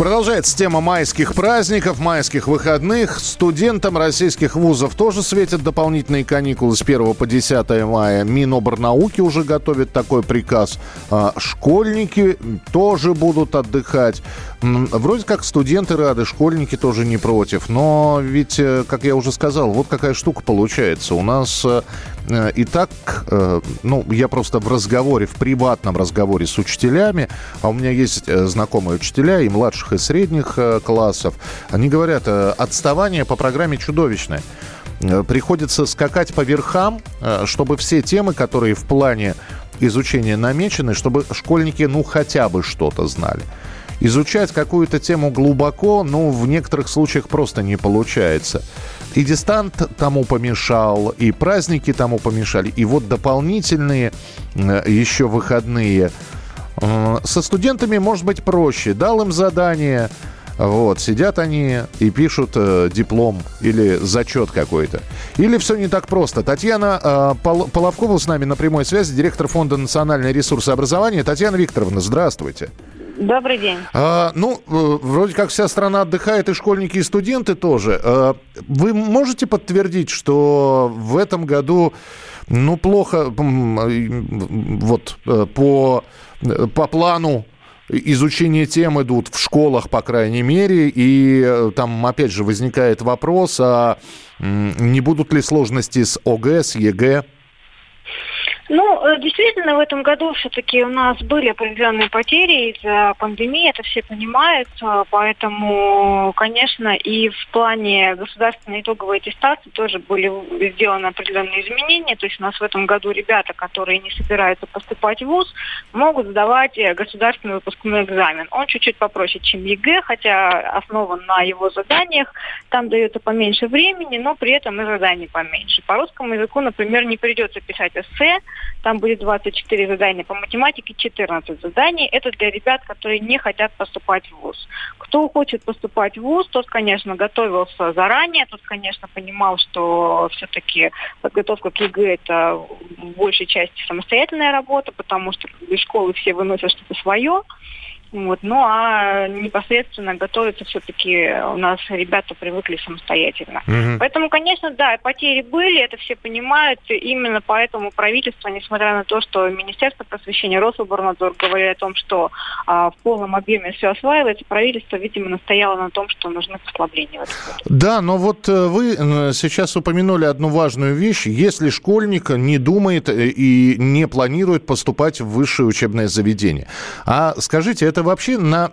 Продолжается тема майских праздников, майских выходных. Студентам российских вузов тоже светят дополнительные каникулы с 1 по 10 мая. Миноборнауки уже готовит такой приказ. А Школьники тоже будут отдыхать. Вроде как студенты рады, школьники тоже не против. Но ведь, э, как я уже сказал, вот какая штука получается. У нас э, и так, э, ну, я просто в разговоре, в приватном разговоре с учителями, а у меня есть э, знакомые учителя и младших, и средних э, классов, они говорят, э, отставание по программе чудовищное. Э, Приходится скакать по верхам, э, чтобы все темы, которые в плане изучения намечены, чтобы школьники, ну, хотя бы что-то знали. Изучать какую-то тему глубоко, ну, в некоторых случаях просто не получается. И дистант тому помешал, и праздники тому помешали, и вот дополнительные э, еще выходные. Со студентами может быть проще. Дал им задание, вот, сидят они и пишут э, диплом или зачет какой-то. Или все не так просто. Татьяна э, Пол- Половкова с нами на прямой связи, директор Фонда национальные ресурсы образования. Татьяна Викторовна, здравствуйте. Добрый день. А, ну, э, вроде как вся страна отдыхает, и школьники, и студенты тоже. А, Вы можете подтвердить, что в этом году, ну, плохо, э, вот, э, по, по плану изучения тем идут в школах, по крайней мере, и там, опять же, возникает вопрос, а не будут ли сложности с ОГЭ, с ЕГЭ? Ну, э, действительно, в этом году все-таки у нас были определенные потери из-за пандемии, это все понимают, э, поэтому, конечно, и в плане государственной итоговой аттестации тоже были сделаны определенные изменения, то есть у нас в этом году ребята, которые не собираются поступать в ВУЗ, могут сдавать э, государственный выпускной экзамен. Он чуть-чуть попроще, чем ЕГЭ, хотя основан на его заданиях, там дается поменьше времени, но при этом и заданий поменьше. По русскому языку, например, не придется писать эссе, там будет 24 задания, по математике 14 заданий. Это для ребят, которые не хотят поступать в ВУЗ. Кто хочет поступать в ВУЗ, тот, конечно, готовился заранее, тот, конечно, понимал, что все-таки подготовка к ЕГЭ это в большей части самостоятельная работа, потому что из школы все выносят что-то свое. Вот. Ну а непосредственно готовиться все-таки у нас ребята привыкли самостоятельно. Мгм. Поэтому, конечно, да, потери были, это все понимают. Именно поэтому правительство, несмотря на то, что Министерство просвещения, Рособорнадзор говорили о том, что а, в полном объеме все осваивается, правительство, видимо, настояло на том, что нужны послабления. Да, но вот э, вы э, сейчас упомянули одну важную вещь. Если школьник не думает э, и не планирует поступать в высшее учебное заведение, а скажите, это вообще на...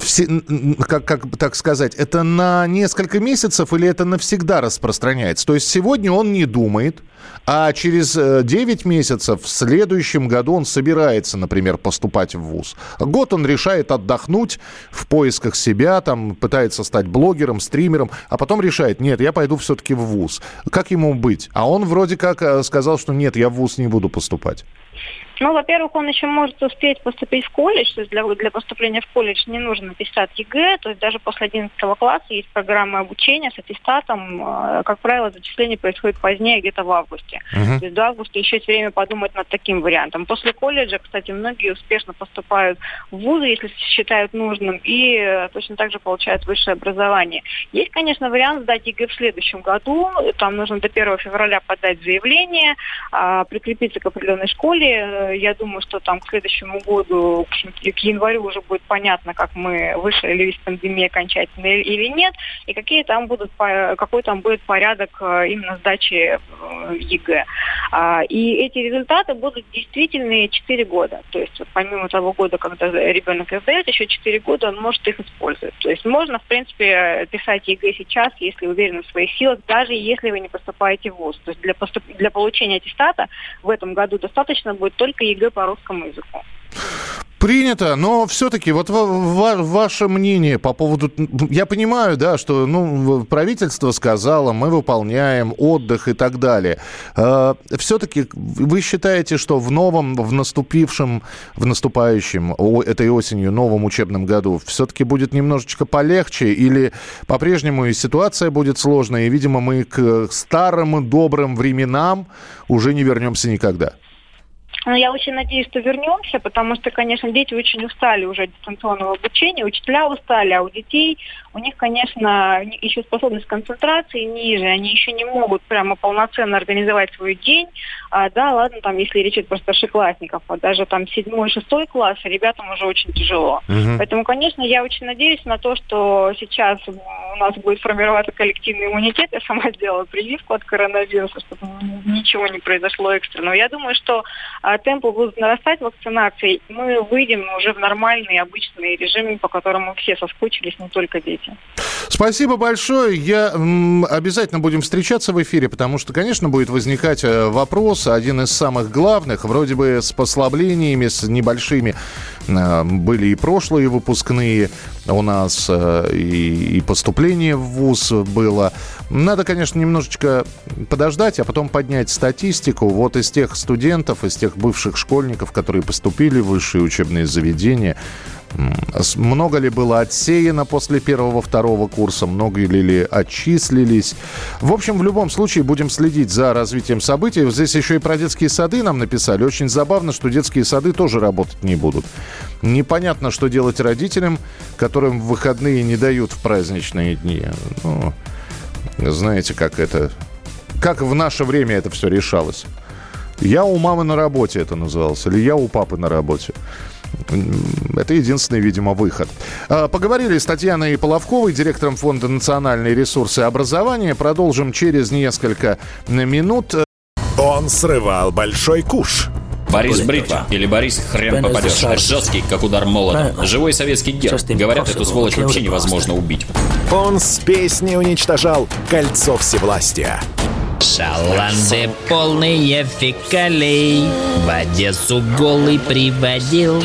все- как, как так сказать, это на несколько месяцев или это навсегда распространяется? То есть сегодня он не думает, а через э, 9 месяцев в следующем году он собирается, например, поступать в ВУЗ. Год он решает отдохнуть в поисках себя, там пытается стать блогером, стримером, а потом решает, нет, я пойду все-таки в ВУЗ. Как ему быть? А он вроде как э, сказал, что нет, я в ВУЗ не буду поступать. Ну, во-первых, он еще может успеть поступить в колледж, то есть для, для поступления в колледж не нужно аттестат ЕГЭ, то есть даже после 11 класса есть программы обучения с аттестатом, э, как правило, зачисление происходит позднее, где-то в августе. Мгм. То есть до августа еще есть время подумать над таким вариантом. После колледжа, кстати, многие успешно поступают в вузы, если считают нужным, и э, точно так же получают высшее образование. Есть, конечно, вариант сдать ЕГЭ в следующем году. Там нужно до 1 февраля подать заявление, а, прикрепиться к определенной школе. Э, Я думаю, что там к следующему году, к январю уже будет понятно, как мы вышли ли из пандемии окончательно или- нет, и какие там будут, какой там будет порядок э, именно сдачи э, ЕГЭ. А, И эти результаты будут действительные 4 года. То есть вот помимо того года, когда ребенок их сдает, еще 4 года он может их использовать. То есть можно, в принципе, писать ЕГЭ сейчас, если уверены в своих силах, даже если вы не поступаете в ВУЗ. То есть для, поступ- для получения аттестата в этом году достаточно будет только ЕГЭ по русскому языку. Принято, но все-таки вот ваше мнение по поводу... Я понимаю, да, что ну, правительство сказало, мы выполняем отдых и так далее. А, все-таки вы считаете, что в новом, в наступившем, в наступающем этой осенью новом учебном году все-таки будет немножечко полегче или по-прежнему и ситуация будет сложная, и, видимо, мы к старым добрым временам уже не вернемся никогда? Но я очень надеюсь, что вернемся, потому что, конечно, дети очень устали уже от дистанционного обучения, учителя устали, а у детей, у них, конечно, еще способность концентрации ниже, они еще не могут прямо полноценно организовать свой день. А, да, ладно, там, если речь идет про старшеклассников, а даже там седьмой, шестой класс, ребятам уже очень тяжело. Угу. Поэтому, конечно, я очень надеюсь на то, что сейчас у нас будет формироваться коллективный иммунитет. Я сама сделала прививку от коронавируса, чтобы ничего не произошло экстренного. Я думаю, что а, темпы будут нарастать вакцинации, мы выйдем уже в нормальный, обычный режим, по которому все соскучились, не только дети. Спасибо большое. Я обязательно будем встречаться в эфире, потому что, конечно, будет возникать э, вопрос, один из самых главных, вроде бы с послаблениями, с небольшими. Э, были и прошлые выпускные у нас, э, и, и поступление в ВУЗ было. Надо, конечно, немножечко подождать, а потом поднять статистику. Вот из тех студентов, из тех бывших школьников, которые поступили в высшие учебные заведения, много ли было отсеяно после первого-второго курса, много ли, ли отчислились. В общем, в любом случае будем следить за развитием событий. Здесь еще и про детские сады нам написали. Очень забавно, что детские сады тоже работать не будут. Непонятно, что делать родителям, которым выходные не дают в праздничные дни. Ну, знаете, как это... Как в наше время это все решалось. Я у мамы на работе это называлось, или я у папы на работе. Это единственный, видимо, выход. А, поговорили с Татьяной Половковой, директором Фонда национальные ресурсы образования. Продолжим через несколько минут. Он срывал большой куш. Борис Бритва или Борис хрен попадешь. Жесткий, как удар молота. Живой советский герб. Говорят, эту сволочь вообще невозможно убить. Он с песней уничтожал кольцо всевластия. Шаланды полные фекалей. В Одессу голый приводил